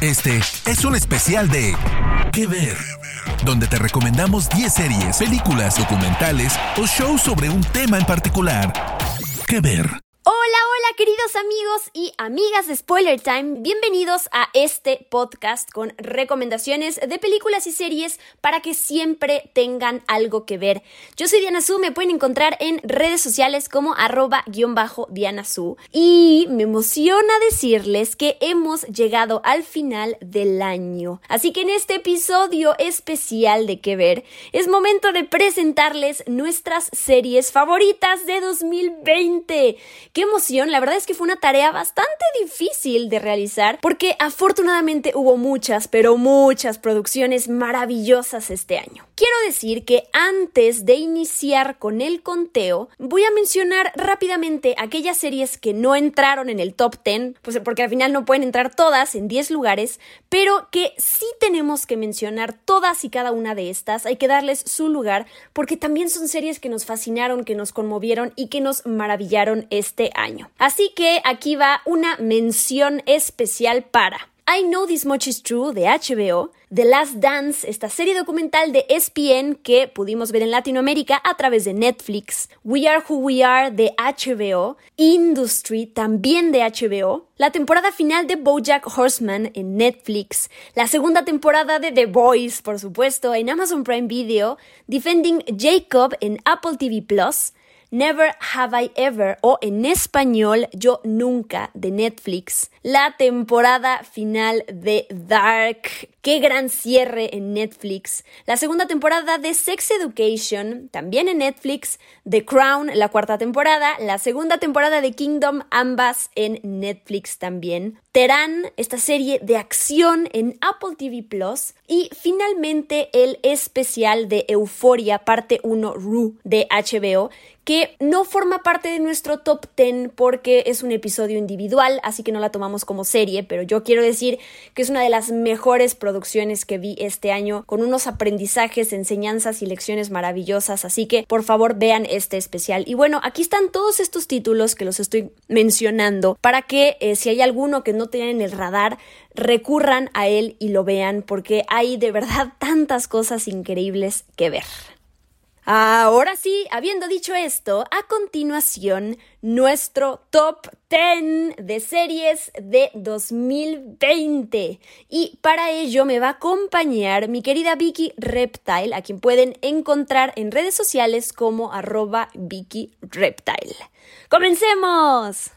Este es un especial de ¿Qué ver? Donde te recomendamos 10 series, películas, documentales o shows sobre un tema en particular. ¿Qué ver? Hola, hola queridos amigos y amigas de Spoiler Time, bienvenidos a este podcast con recomendaciones de películas y series para que siempre tengan algo que ver. Yo soy Diana Su, me pueden encontrar en redes sociales como arroba guion bajo Diana Su y me emociona decirles que hemos llegado al final del año. Así que en este episodio especial de que ver es momento de presentarles nuestras series favoritas de 2020 qué emoción, la verdad es que fue una tarea bastante difícil de realizar porque afortunadamente hubo muchas, pero muchas producciones maravillosas este año. Quiero decir que antes de iniciar con el conteo, voy a mencionar rápidamente aquellas series que no entraron en el top 10, pues porque al final no pueden entrar todas en 10 lugares, pero que sí tenemos que mencionar todas y cada una de estas, hay que darles su lugar porque también son series que nos fascinaron, que nos conmovieron y que nos maravillaron este este año. Así que aquí va una mención especial para I Know This Much Is True de HBO, The Last Dance, esta serie documental de ESPN que pudimos ver en Latinoamérica a través de Netflix, We Are Who We Are de HBO, Industry también de HBO, la temporada final de BoJack Horseman en Netflix, la segunda temporada de The Boys, por supuesto, en Amazon Prime Video, Defending Jacob en Apple TV Plus, Never Have I Ever o en español Yo Nunca de Netflix, la temporada final de Dark, qué gran cierre en Netflix, la segunda temporada de Sex Education, también en Netflix, The Crown, la cuarta temporada, la segunda temporada de Kingdom, ambas en Netflix también, Terán, esta serie de acción en Apple TV Plus, y finalmente el especial de Euforia, parte 1 Ru de HBO, que no forma parte de nuestro top 10 porque es un episodio individual, así que no la tomamos como serie, pero yo quiero decir que es una de las mejores producciones que vi este año, con unos aprendizajes, enseñanzas y lecciones maravillosas, así que por favor vean este especial. Y bueno, aquí están todos estos títulos que los estoy mencionando para que eh, si hay alguno que no tienen en el radar, recurran a él y lo vean porque hay de verdad tantas cosas increíbles que ver. Ahora sí, habiendo dicho esto, a continuación nuestro top 10 de series de 2020. Y para ello me va a acompañar mi querida Vicky Reptile, a quien pueden encontrar en redes sociales como arroba Vicky Reptile. ¡Comencemos!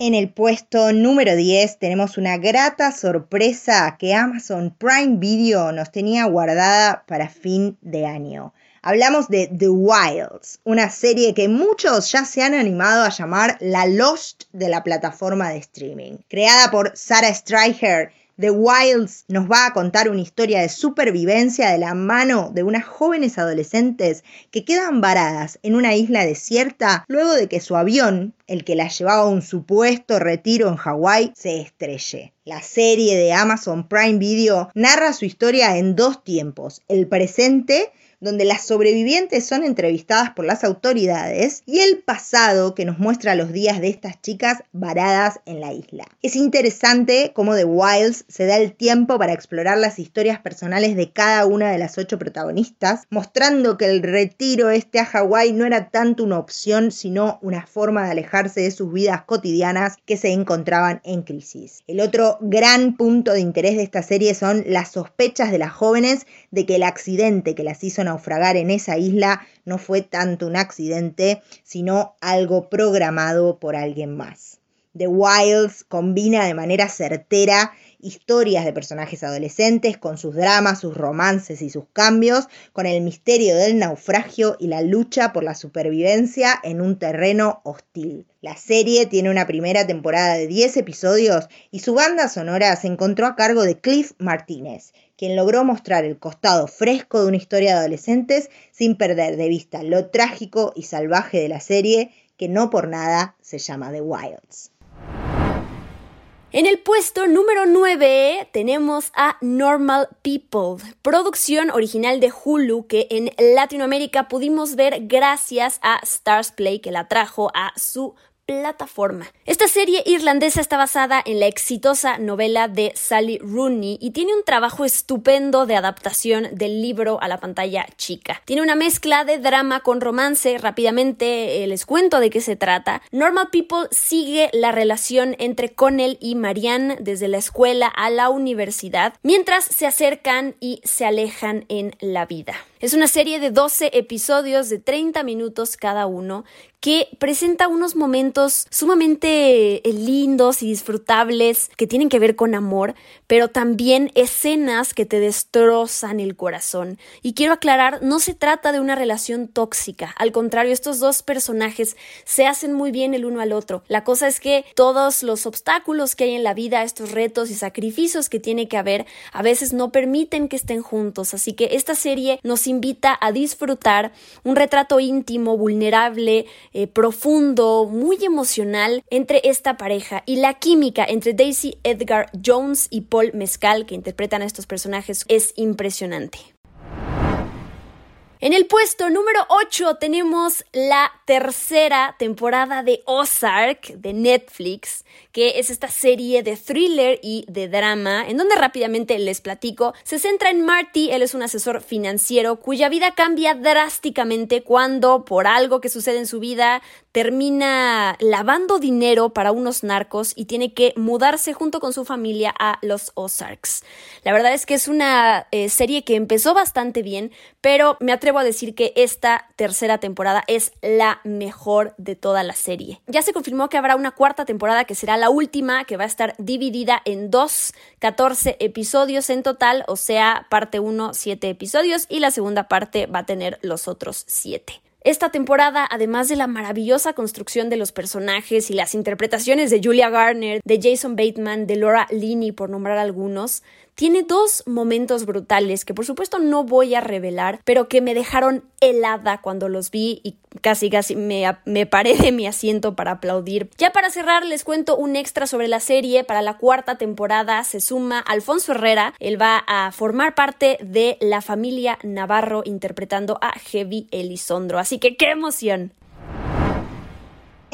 En el puesto número 10 tenemos una grata sorpresa que Amazon Prime Video nos tenía guardada para fin de año. Hablamos de The Wilds, una serie que muchos ya se han animado a llamar la Lost de la plataforma de streaming. Creada por Sarah Streicher The Wilds nos va a contar una historia de supervivencia de la mano de unas jóvenes adolescentes que quedan varadas en una isla desierta luego de que su avión, el que las llevaba a un supuesto retiro en Hawái, se estrelle. La serie de Amazon Prime Video narra su historia en dos tiempos, el presente donde las sobrevivientes son entrevistadas por las autoridades, y el pasado que nos muestra los días de estas chicas varadas en la isla. Es interesante cómo The Wilds se da el tiempo para explorar las historias personales de cada una de las ocho protagonistas, mostrando que el retiro este a Hawái no era tanto una opción, sino una forma de alejarse de sus vidas cotidianas que se encontraban en crisis. El otro gran punto de interés de esta serie son las sospechas de las jóvenes de que el accidente que las hizo en esa isla no fue tanto un accidente, sino algo programado por alguien más. The Wilds combina de manera certera historias de personajes adolescentes con sus dramas, sus romances y sus cambios, con el misterio del naufragio y la lucha por la supervivencia en un terreno hostil. La serie tiene una primera temporada de 10 episodios y su banda sonora se encontró a cargo de Cliff Martínez, quien logró mostrar el costado fresco de una historia de adolescentes sin perder de vista lo trágico y salvaje de la serie que no por nada se llama The Wilds. En el puesto número 9 tenemos a Normal People, producción original de Hulu que en Latinoamérica pudimos ver gracias a Stars Play que la trajo a su plataforma. Esta serie irlandesa está basada en la exitosa novela de Sally Rooney y tiene un trabajo estupendo de adaptación del libro a la pantalla chica. Tiene una mezcla de drama con romance, rápidamente eh, les cuento de qué se trata. Normal People sigue la relación entre Connell y Marianne desde la escuela a la universidad, mientras se acercan y se alejan en la vida. Es una serie de 12 episodios de 30 minutos cada uno que presenta unos momentos sumamente eh, lindos y disfrutables que tienen que ver con amor, pero también escenas que te destrozan el corazón. Y quiero aclarar, no se trata de una relación tóxica, al contrario, estos dos personajes se hacen muy bien el uno al otro. La cosa es que todos los obstáculos que hay en la vida, estos retos y sacrificios que tiene que haber, a veces no permiten que estén juntos, así que esta serie nos invita a disfrutar un retrato íntimo, vulnerable, eh, profundo, muy emocional entre esta pareja y la química entre Daisy Edgar Jones y Paul Mescal que interpretan a estos personajes es impresionante. En el puesto número 8 tenemos la tercera temporada de Ozark de Netflix, que es esta serie de thriller y de drama, en donde rápidamente les platico. Se centra en Marty, él es un asesor financiero cuya vida cambia drásticamente cuando, por algo que sucede en su vida, termina lavando dinero para unos narcos y tiene que mudarse junto con su familia a los Ozarks. La verdad es que es una eh, serie que empezó bastante bien, pero me atrevo a decir que esta tercera temporada es la mejor de toda la serie. Ya se confirmó que habrá una cuarta temporada que será la última, que va a estar dividida en dos, 14 episodios en total, o sea, parte 1, 7 episodios y la segunda parte va a tener los otros 7. Esta temporada, además de la maravillosa construcción de los personajes y las interpretaciones de Julia Garner, de Jason Bateman, de Laura Linney, por nombrar algunos, tiene dos momentos brutales que por supuesto no voy a revelar, pero que me dejaron helada cuando los vi y casi casi me, me paré de mi asiento para aplaudir. Ya para cerrar les cuento un extra sobre la serie. Para la cuarta temporada se suma Alfonso Herrera. Él va a formar parte de la familia Navarro interpretando a Heavy Elizondro. Así que qué emoción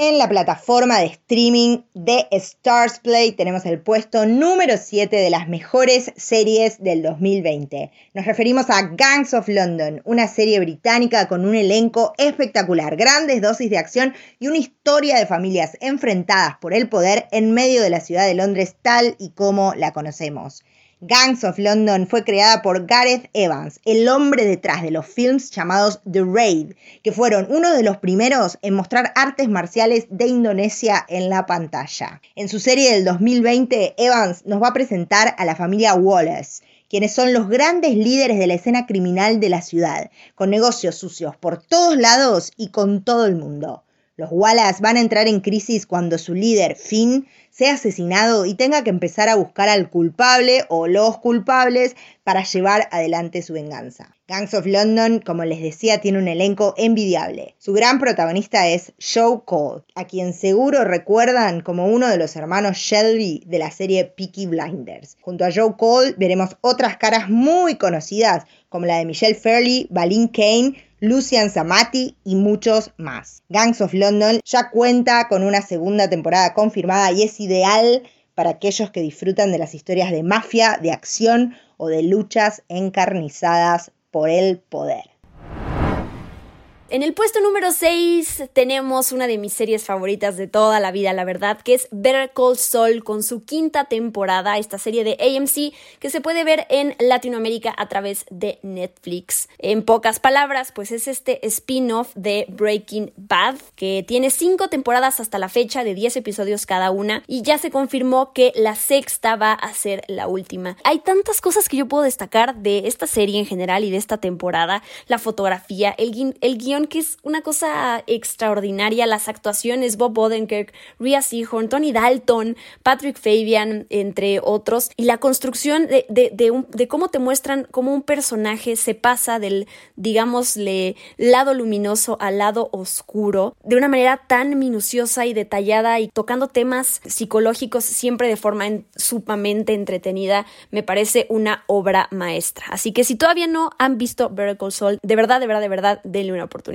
en la plataforma de streaming de Stars Play tenemos el puesto número 7 de las mejores series del 2020. Nos referimos a Gangs of London, una serie británica con un elenco espectacular, grandes dosis de acción y una historia de familias enfrentadas por el poder en medio de la ciudad de Londres tal y como la conocemos. Gangs of London fue creada por Gareth Evans, el hombre detrás de los films llamados The Raid, que fueron uno de los primeros en mostrar artes marciales de Indonesia en la pantalla. En su serie del 2020, Evans nos va a presentar a la familia Wallace, quienes son los grandes líderes de la escena criminal de la ciudad, con negocios sucios por todos lados y con todo el mundo. Los Wallace van a entrar en crisis cuando su líder, Finn, sea asesinado y tenga que empezar a buscar al culpable o los culpables para llevar adelante su venganza. Gangs of London, como les decía, tiene un elenco envidiable. Su gran protagonista es Joe Cole, a quien seguro recuerdan como uno de los hermanos Shelby de la serie Peaky Blinders. Junto a Joe Cole veremos otras caras muy conocidas como la de Michelle Fairley, Balin Kane, Lucian Zamati y muchos más. Gangs of London ya cuenta con una segunda temporada confirmada y es ideal para aquellos que disfrutan de las historias de mafia, de acción o de luchas encarnizadas por el poder. En el puesto número 6 tenemos una de mis series favoritas de toda la vida, la verdad, que es Better Call Saul con su quinta temporada, esta serie de AMC que se puede ver en Latinoamérica a través de Netflix. En pocas palabras, pues es este spin-off de Breaking Bad que tiene cinco temporadas hasta la fecha de 10 episodios cada una y ya se confirmó que la sexta va a ser la última. Hay tantas cosas que yo puedo destacar de esta serie en general y de esta temporada, la fotografía, el, el guion que es una cosa extraordinaria. Las actuaciones, Bob Odenkirk, Rhea Seahorn, Tony Dalton, Patrick Fabian, entre otros. Y la construcción de, de, cómo te muestran cómo un personaje se pasa del, digámosle, lado luminoso al lado oscuro de una manera tan minuciosa y detallada y tocando temas psicológicos siempre de forma sumamente entretenida. Me parece una obra maestra. Así que si todavía no han visto Vertical Soul, de verdad, de verdad, de verdad, denle una oportunidad.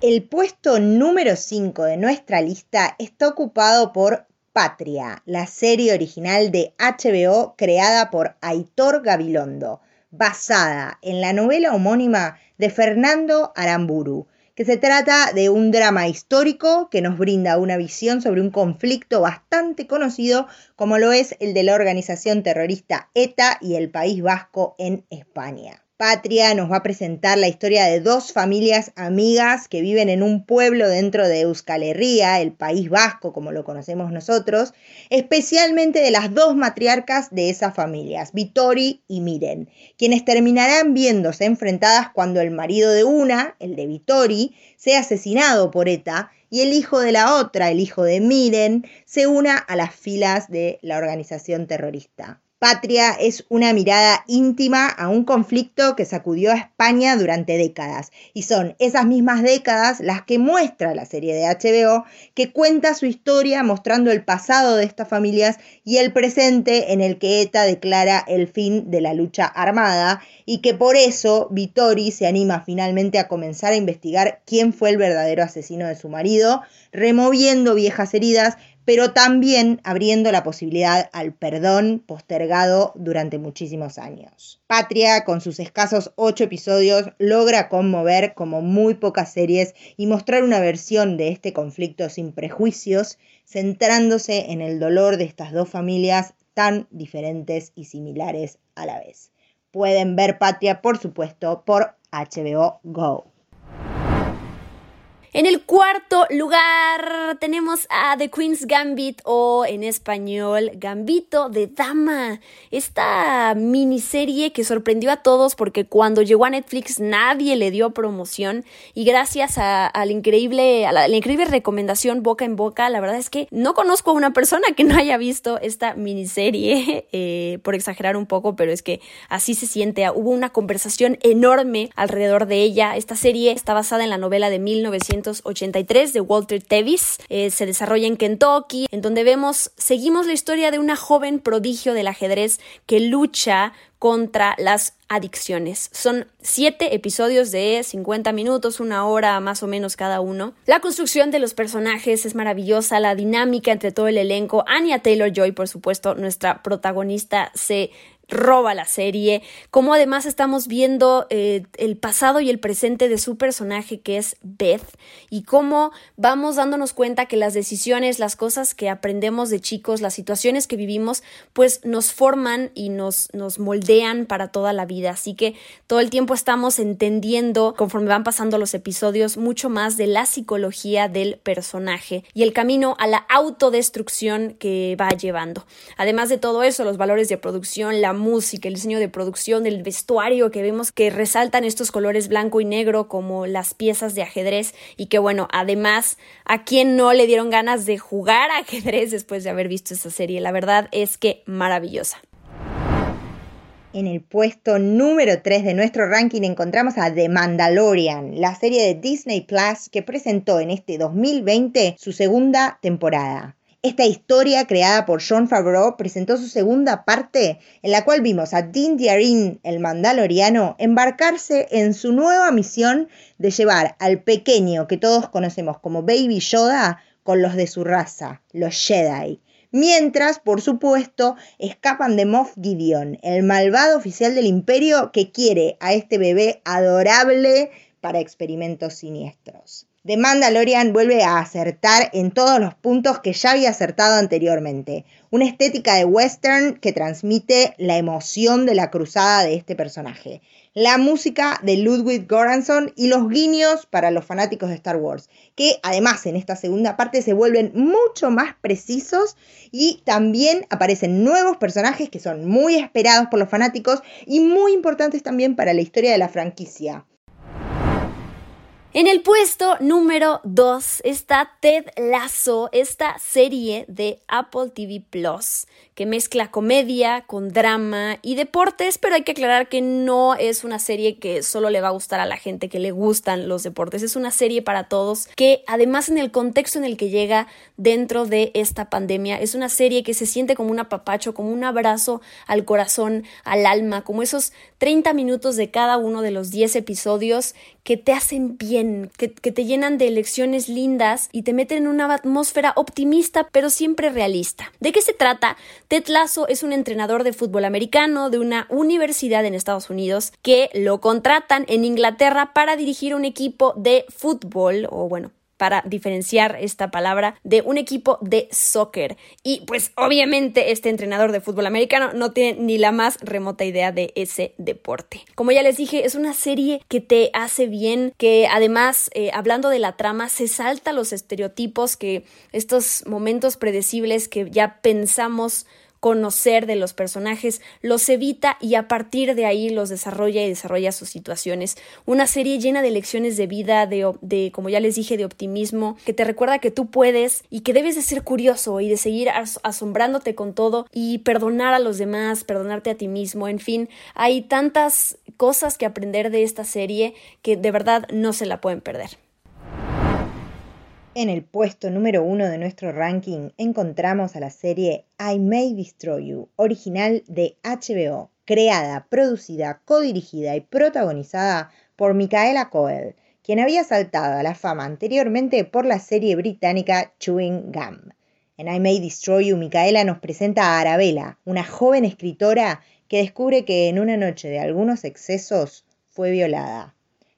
El puesto número 5 de nuestra lista está ocupado por Patria, la serie original de HBO creada por Aitor Gabilondo, basada en la novela homónima de Fernando Aramburu, que se trata de un drama histórico que nos brinda una visión sobre un conflicto bastante conocido como lo es el de la organización terrorista ETA y el País Vasco en España. Patria nos va a presentar la historia de dos familias amigas que viven en un pueblo dentro de Euskal Herria, el País Vasco como lo conocemos nosotros, especialmente de las dos matriarcas de esas familias, Vitori y Miren, quienes terminarán viéndose enfrentadas cuando el marido de una, el de Vitori, sea asesinado por ETA y el hijo de la otra, el hijo de Miren, se una a las filas de la organización terrorista. Patria es una mirada íntima a un conflicto que sacudió a España durante décadas. Y son esas mismas décadas las que muestra la serie de HBO, que cuenta su historia mostrando el pasado de estas familias y el presente en el que ETA declara el fin de la lucha armada y que por eso Vittori se anima finalmente a comenzar a investigar quién fue el verdadero asesino de su marido, removiendo viejas heridas pero también abriendo la posibilidad al perdón postergado durante muchísimos años. Patria, con sus escasos ocho episodios, logra conmover como muy pocas series y mostrar una versión de este conflicto sin prejuicios, centrándose en el dolor de estas dos familias tan diferentes y similares a la vez. Pueden ver Patria, por supuesto, por HBO Go. En el cuarto lugar tenemos a The Queen's Gambit o en español Gambito de Dama. Esta miniserie que sorprendió a todos porque cuando llegó a Netflix nadie le dio promoción y gracias a, la, increíble, a la, increíble recomendación boca en boca, la verdad es que no conozco a una persona que no haya visto esta miniserie, eh, por exagerar un poco, pero es que así se siente. Hubo una conversación enorme alrededor de ella. Esta serie está basada en la novela de 1900 1983 de Walter Tevis. Eh, se desarrolla en Kentucky, en donde vemos, seguimos la historia de una joven prodigio del ajedrez que lucha contra las adicciones. Son siete episodios de 50 minutos, una hora más o menos cada uno. La construcción de los personajes es maravillosa, la dinámica entre todo el elenco. Anya Taylor Joy, por supuesto, nuestra protagonista, se roba la serie, como además estamos viendo eh, el pasado y el presente de su personaje que es Beth y cómo vamos dándonos cuenta que las decisiones, las cosas que aprendemos de chicos, las situaciones que vivimos, pues nos forman y nos, nos moldean para toda la vida. Así que todo el tiempo estamos entendiendo, conforme van pasando los episodios, mucho más de la psicología del personaje y el camino a la autodestrucción que va llevando. Además de todo eso, los valores de producción, la música, el diseño de producción, el vestuario que vemos que resaltan estos colores blanco y negro como las piezas de ajedrez y que bueno, además a quien no le dieron ganas de jugar ajedrez después de haber visto esta serie, la verdad es que maravillosa. En el puesto número 3 de nuestro ranking encontramos a The Mandalorian, la serie de Disney Plus que presentó en este 2020 su segunda temporada. Esta historia creada por John Favreau presentó su segunda parte, en la cual vimos a Din Djarin, el mandaloriano, embarcarse en su nueva misión de llevar al pequeño que todos conocemos como Baby Yoda con los de su raza, los Jedi. Mientras, por supuesto, escapan de Moff Gideon, el malvado oficial del imperio que quiere a este bebé adorable para experimentos siniestros. The Mandalorian vuelve a acertar en todos los puntos que ya había acertado anteriormente. Una estética de western que transmite la emoción de la cruzada de este personaje. La música de Ludwig Göransson y los guiños para los fanáticos de Star Wars, que además en esta segunda parte se vuelven mucho más precisos y también aparecen nuevos personajes que son muy esperados por los fanáticos y muy importantes también para la historia de la franquicia. En el puesto número 2 está Ted Lasso, esta serie de Apple TV Plus que mezcla comedia con drama y deportes, pero hay que aclarar que no es una serie que solo le va a gustar a la gente que le gustan los deportes, es una serie para todos que además en el contexto en el que llega dentro de esta pandemia es una serie que se siente como un apapacho, como un abrazo al corazón, al alma, como esos 30 minutos de cada uno de los 10 episodios que te hacen bien que, que te llenan de lecciones lindas y te meten en una atmósfera optimista pero siempre realista. ¿De qué se trata? Ted Lasso es un entrenador de fútbol americano de una universidad en Estados Unidos que lo contratan en Inglaterra para dirigir un equipo de fútbol o bueno, para diferenciar esta palabra de un equipo de soccer. Y pues obviamente este entrenador de fútbol americano no tiene ni la más remota idea de ese deporte. Como ya les dije, es una serie que te hace bien, que además, eh, hablando de la trama, se salta los estereotipos que estos momentos predecibles que ya pensamos conocer de los personajes, los evita y a partir de ahí los desarrolla y desarrolla sus situaciones. Una serie llena de lecciones de vida, de, de como ya les dije, de optimismo, que te recuerda que tú puedes y que debes de ser curioso y de seguir asombrándote con todo y perdonar a los demás, perdonarte a ti mismo, en fin, hay tantas cosas que aprender de esta serie que de verdad no se la pueden perder. En el puesto número uno de nuestro ranking encontramos a la serie I May Destroy You, original de HBO, creada, producida, codirigida y protagonizada por Micaela Coel, quien había saltado a la fama anteriormente por la serie británica Chewing Gum. En I May Destroy You, Micaela nos presenta a Arabella, una joven escritora que descubre que en una noche de algunos excesos fue violada.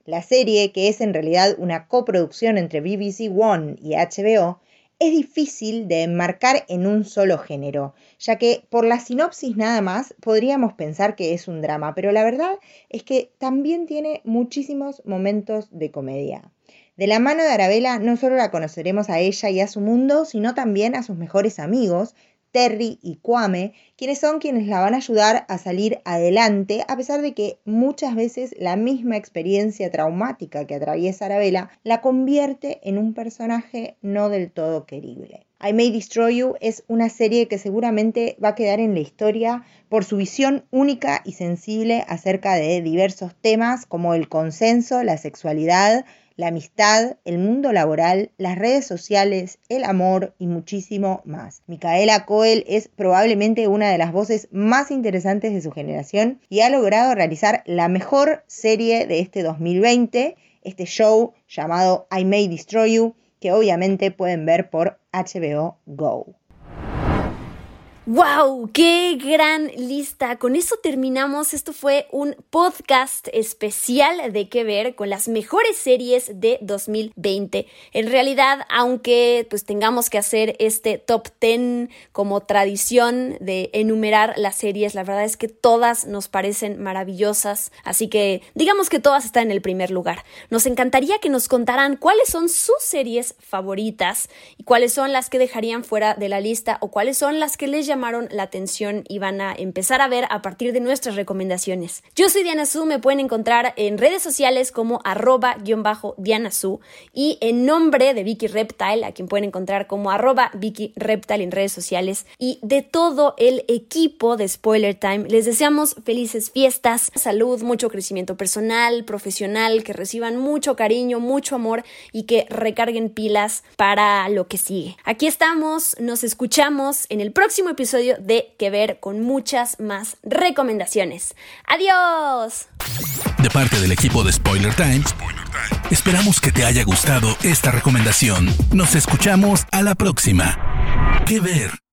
La serie, que es en realidad una coproducción entre BBC One y HBO, es difícil de enmarcar en un solo género, ya que por la sinopsis nada más podríamos pensar que es un drama, pero la verdad es que también tiene muchísimos momentos de comedia. De la mano de Arabella no solo la conoceremos a ella y a su mundo, sino también a sus mejores amigos, Terry y Kwame, quienes son quienes la van a ayudar a salir adelante, a pesar de que muchas veces la misma experiencia traumática que atraviesa Arabella la convierte en un personaje no del todo querible. I May Destroy You es una serie que seguramente va a quedar en la historia por su visión única y sensible acerca de diversos temas como el consenso, la sexualidad, la amistad, el mundo laboral, las redes sociales, el amor y muchísimo más. Micaela Coel es probablemente una de las voces más interesantes de su generación y ha logrado realizar la mejor serie de este 2020, este show llamado I May Destroy You, que obviamente pueden ver por HBO Go. ¡Wow! ¡Qué gran lista! Con eso terminamos. Esto fue un podcast especial de qué ver con las mejores series de 2020. En realidad, aunque pues tengamos que hacer este top 10 como tradición de enumerar las series, la verdad es que todas nos parecen maravillosas. Así que digamos que todas están en el primer lugar. Nos encantaría que nos contaran cuáles son sus series favoritas y cuáles son las que dejarían fuera de la lista o cuáles son las que les llaman llamaron la atención y van a empezar a ver a partir de nuestras recomendaciones. Yo soy Diana Su, me pueden encontrar en redes sociales como arroba-diana Su y en nombre de Vicky Reptile, a quien pueden encontrar como arroba Vicky Reptile en redes sociales y de todo el equipo de Spoiler Time, les deseamos felices fiestas, salud, mucho crecimiento personal, profesional, que reciban mucho cariño, mucho amor y que recarguen pilas para lo que sigue. Aquí estamos, nos escuchamos en el próximo episodio de Que Ver con muchas más recomendaciones. ¡Adiós! De parte del equipo de Spoiler Times, esperamos que te haya gustado esta recomendación. Nos escuchamos a la próxima. Que Ver.